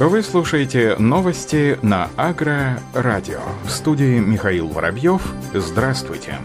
Вы слушаете новости на Агро-радио. В студии Михаил Воробьев. Здравствуйте.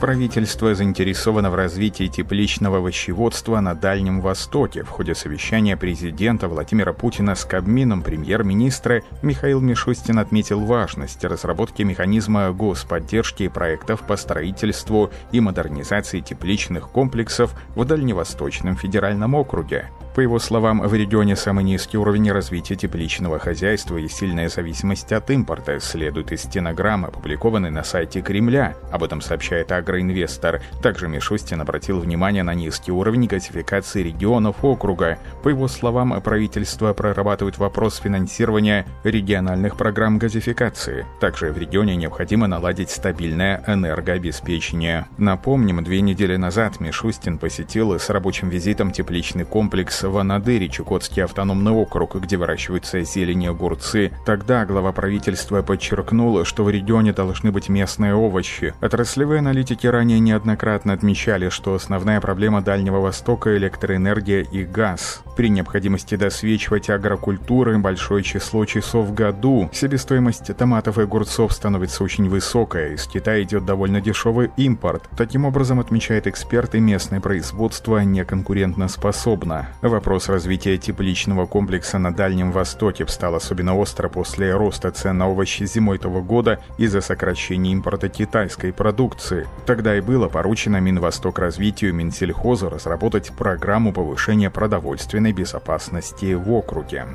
Правительство заинтересовано в развитии тепличного овощеводства на Дальнем Востоке. В ходе совещания президента Владимира Путина с Кабмином премьер-министра Михаил Мишустин отметил важность разработки механизма господдержки проектов по строительству и модернизации тепличных комплексов в Дальневосточном федеральном округе. По его словам, в регионе самый низкий уровень развития тепличного хозяйства и сильная зависимость от импорта, следует из стенограммы, опубликованной на сайте Кремля. Об этом сообщает Агроинвестор. Также Мишустин обратил внимание на низкий уровень газификации регионов округа. По его словам, правительство прорабатывает вопрос финансирования региональных программ газификации. Также в регионе необходимо наладить стабильное энергообеспечение. Напомним, две недели назад Мишустин посетил с рабочим визитом тепличный комплекс в Анадыре, Чукотский автономный округ, где выращиваются зелень и огурцы. Тогда глава правительства подчеркнула, что в регионе должны быть местные овощи. Отраслевые аналитики ранее неоднократно отмечали, что основная проблема Дальнего Востока – электроэнергия и газ. При необходимости досвечивать агрокультуры большое число часов в году, себестоимость томатов и огурцов становится очень высокая, из Китая идет довольно дешевый импорт. Таким образом, отмечает эксперты, местное производство неконкурентоспособно. Вопрос развития тепличного комплекса на Дальнем Востоке встал особенно остро после роста цен на овощи зимой того года из-за сокращения импорта китайской продукции. Тогда и было поручено Минвосток развитию Минсельхозу разработать программу повышения продовольственной безопасности в округе.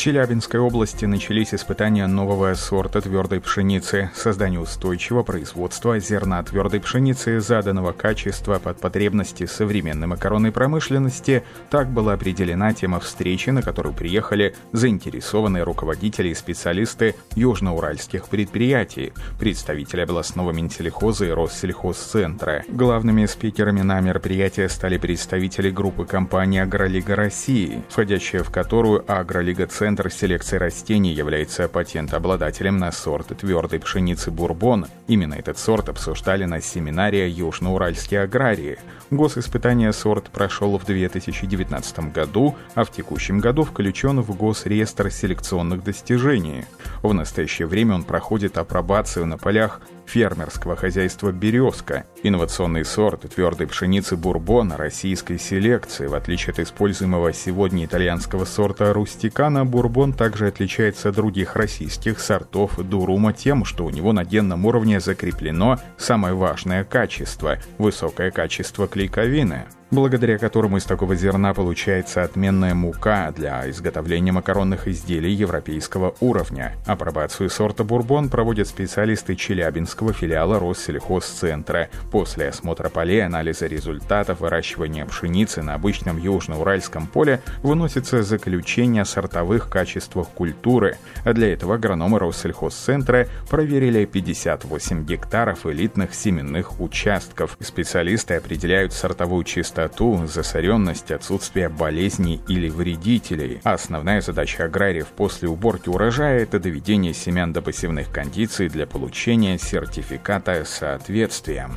Челябинской области начались испытания нового сорта твердой пшеницы. Создание устойчивого производства зерна твердой пшеницы заданного качества под потребности современной макаронной промышленности так была определена тема встречи, на которую приехали заинтересованные руководители и специалисты южноуральских предприятий, представители областного Минсельхоза и Россельхозцентра. Главными спикерами на мероприятии стали представители группы компании «Агролига России», входящая в которую «Агролига Центр» Центр селекции растений является патентообладателем на сорт твердой пшеницы «Бурбон». Именно этот сорт обсуждали на семинаре «Южноуральские аграрии». Госиспытание сорт прошел в 2019 году, а в текущем году включен в Госреестр селекционных достижений. В настоящее время он проходит апробацию на полях фермерского хозяйства «Березка». Инновационный сорт твердой пшеницы «Бурбон» российской селекции, в отличие от используемого сегодня итальянского сорта «Рустикана», «Бурбон» также отличается от других российских сортов «Дурума» тем, что у него на генном уровне закреплено самое важное качество – высокое качество клейковины – благодаря которому из такого зерна получается отменная мука для изготовления макаронных изделий европейского уровня. Апробацию сорта «Бурбон» проводят специалисты Челябинского филиала Россельхозцентра. После осмотра полей анализа результатов выращивания пшеницы на обычном южноуральском поле выносится заключение о сортовых качествах культуры. А для этого агрономы Россельхозцентра проверили 58 гектаров элитных семенных участков. Специалисты определяют сортовую чистоту чистоту, засоренность, отсутствие болезней или вредителей. основная задача аграриев после уборки урожая – это доведение семян до пассивных кондиций для получения сертификата соответствия.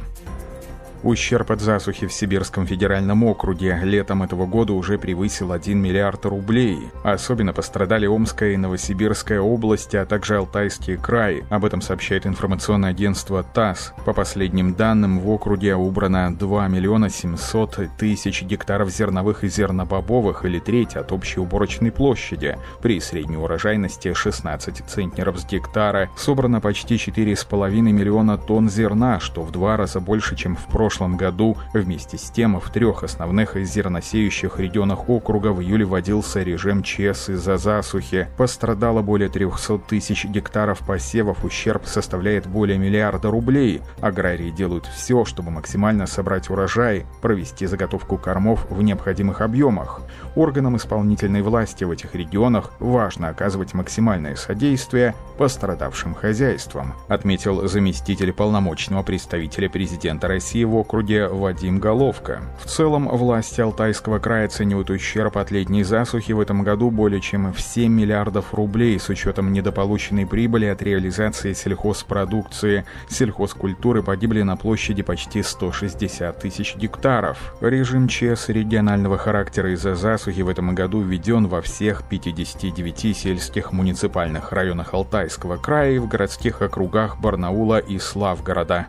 Ущерб от засухи в Сибирском федеральном округе летом этого года уже превысил 1 миллиард рублей. Особенно пострадали Омская и Новосибирская области, а также Алтайский край. Об этом сообщает информационное агентство ТАСС. По последним данным, в округе убрано 2 миллиона 700 тысяч гектаров зерновых и зернобобовых, или треть от общей уборочной площади. При средней урожайности 16 центнеров с гектара собрано почти 4,5 миллиона тонн зерна, что в два раза больше, чем в прошлом прошлом году. Вместе с тем в трех основных зерносеющих регионах округа в июле вводился режим ЧС из-за засухи. Пострадало более 300 тысяч гектаров посевов, ущерб составляет более миллиарда рублей. Аграрии делают все, чтобы максимально собрать урожай, провести заготовку кормов в необходимых объемах. Органам исполнительной власти в этих регионах важно оказывать максимальное содействие пострадавшим хозяйствам, отметил заместитель полномочного представителя президента России в округе Вадим Головка. В целом, власти Алтайского края оценивают ущерб от летней засухи в этом году более чем в 7 миллиардов рублей с учетом недополученной прибыли от реализации сельхозпродукции. Сельхозкультуры погибли на площади почти 160 тысяч гектаров. Режим ЧС регионального характера из-за засухи в этом году введен во всех 59 сельских муниципальных районах Алтайского края и в городских округах Барнаула и Славгорода.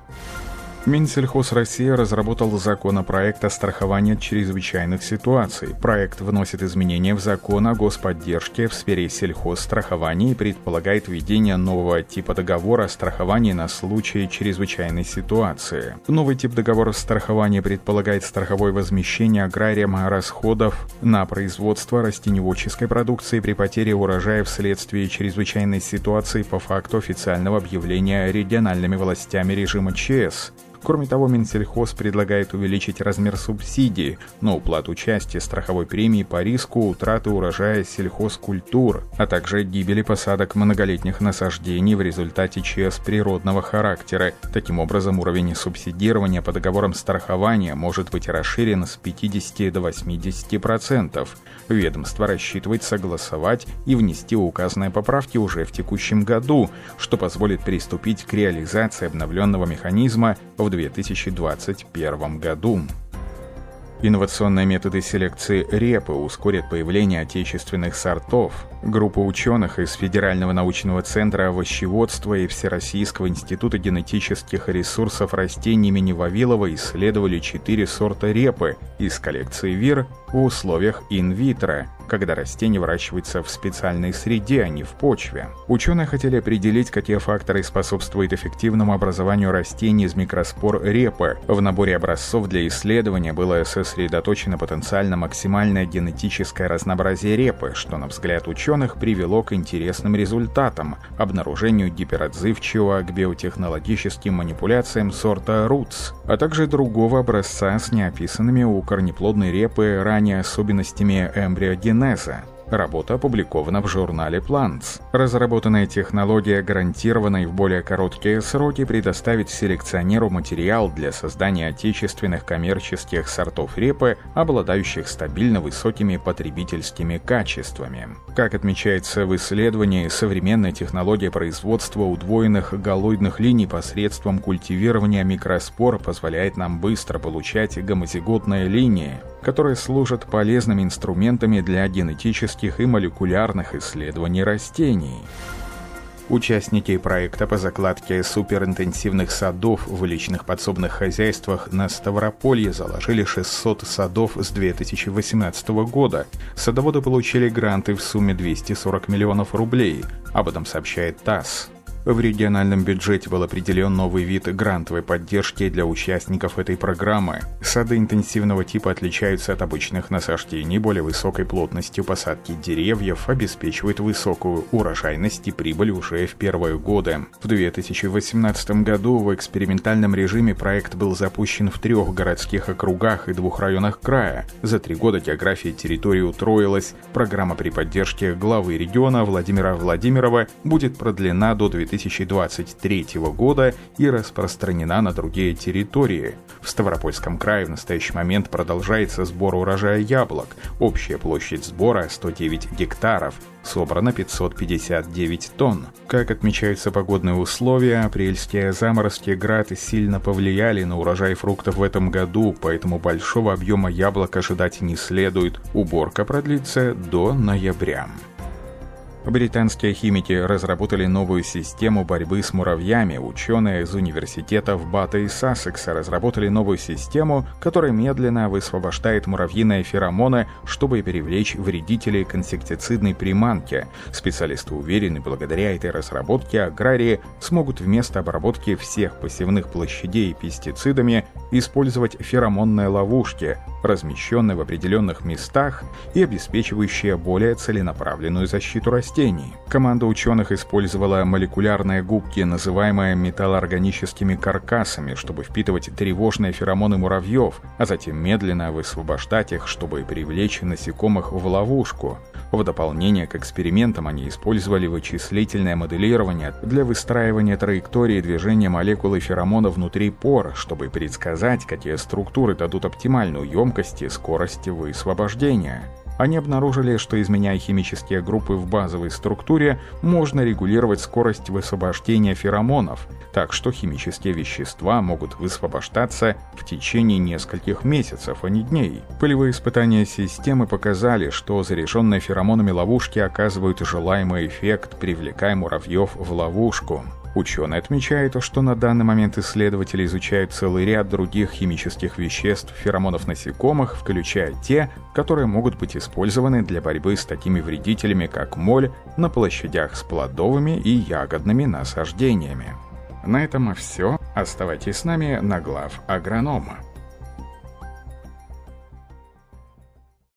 Минсельхоз России разработал законопроект о страховании чрезвычайных ситуаций. Проект вносит изменения в закон о господдержке в сфере сельхозстрахования и предполагает введение нового типа договора о страховании на случай чрезвычайной ситуации. Новый тип договора страхования предполагает страховое возмещение аграриям расходов на производство растеневодческой продукции при потере урожая вследствие чрезвычайной ситуации по факту официального объявления региональными властями режима ЧС. Кроме того, Минсельхоз предлагает увеличить размер субсидии на уплату части страховой премии по риску утраты урожая сельхозкультур, а также гибели посадок многолетних насаждений в результате ЧС природного характера. Таким образом, уровень субсидирования по договорам страхования может быть расширен с 50 до 80%. Ведомство рассчитывает согласовать и внести указанные поправки уже в текущем году, что позволит приступить к реализации обновленного механизма в 2021 году. Инновационные методы селекции репы ускорят появление отечественных сортов. Группа ученых из Федерального научного центра овощеводства и Всероссийского института генетических ресурсов растений имени Вавилова исследовали четыре сорта репы из коллекции ВИР в условиях инвитро, когда растение выращивается в специальной среде, а не в почве. Ученые хотели определить, какие факторы способствуют эффективному образованию растений из микроспор репы. В наборе образцов для исследования было сосредоточено потенциально максимальное генетическое разнообразие репы, что, на взгляд ученых, привело к интересным результатам – обнаружению гиперотзывчивого к биотехнологическим манипуляциям сорта Roots, а также другого образца с неописанными у корнеплодной репы ранее особенностями эмбриогенеза. Работа опубликована в журнале Plants. Разработанная технология гарантированно и в более короткие сроки предоставит селекционеру материал для создания отечественных коммерческих сортов репы, обладающих стабильно высокими потребительскими качествами. Как отмечается в исследовании, современная технология производства удвоенных галоидных линий посредством культивирования микроспор позволяет нам быстро получать гомозиготные линии, которые служат полезными инструментами для генетических и молекулярных исследований растений. Участники проекта по закладке суперинтенсивных садов в личных подсобных хозяйствах на Ставрополье заложили 600 садов с 2018 года. Садоводы получили гранты в сумме 240 миллионов рублей. Об этом сообщает ТАСС. В региональном бюджете был определен новый вид грантовой поддержки для участников этой программы. Сады интенсивного типа отличаются от обычных насаждений более высокой плотностью посадки деревьев, обеспечивают высокую урожайность и прибыль уже в первые годы. В 2018 году в экспериментальном режиме проект был запущен в трех городских округах и двух районах края. За три года география территории утроилась. Программа при поддержке главы региона Владимира Владимирова будет продлена до 2020 2023 года и распространена на другие территории. В Ставропольском крае в настоящий момент продолжается сбор урожая яблок. Общая площадь сбора 109 гектаров. Собрано 559 тонн. Как отмечаются погодные условия, апрельские заморозки град сильно повлияли на урожай фруктов в этом году, поэтому большого объема яблок ожидать не следует. Уборка продлится до ноября. Британские химики разработали новую систему борьбы с муравьями. Ученые из университетов Бата и Сассекса разработали новую систему, которая медленно высвобождает муравьиные феромоны, чтобы привлечь вредителей к инсектицидной приманке. Специалисты уверены, благодаря этой разработке аграрии смогут вместо обработки всех посевных площадей пестицидами использовать феромонные ловушки, размещенные в определенных местах и обеспечивающие более целенаправленную защиту растений. Команда ученых использовала молекулярные губки, называемые металлоорганическими каркасами, чтобы впитывать тревожные феромоны муравьев, а затем медленно высвобождать их, чтобы привлечь насекомых в ловушку. В дополнение к экспериментам они использовали вычислительное моделирование для выстраивания траектории движения молекулы феромона внутри пор, чтобы предсказать, какие структуры дадут оптимальную емкость и скорость высвобождения. Они обнаружили, что изменяя химические группы в базовой структуре, можно регулировать скорость высвобождения феромонов, так что химические вещества могут высвобождаться в течение нескольких месяцев, а не дней. Полевые испытания системы показали, что заряженные феромонами ловушки оказывают желаемый эффект, привлекая муравьев в ловушку. Ученые отмечают, что на данный момент исследователи изучают целый ряд других химических веществ феромонов насекомых, включая те, которые могут быть использованы для борьбы с такими вредителями, как моль на площадях с плодовыми и ягодными насаждениями. На этом все. Оставайтесь с нами на глав агронома.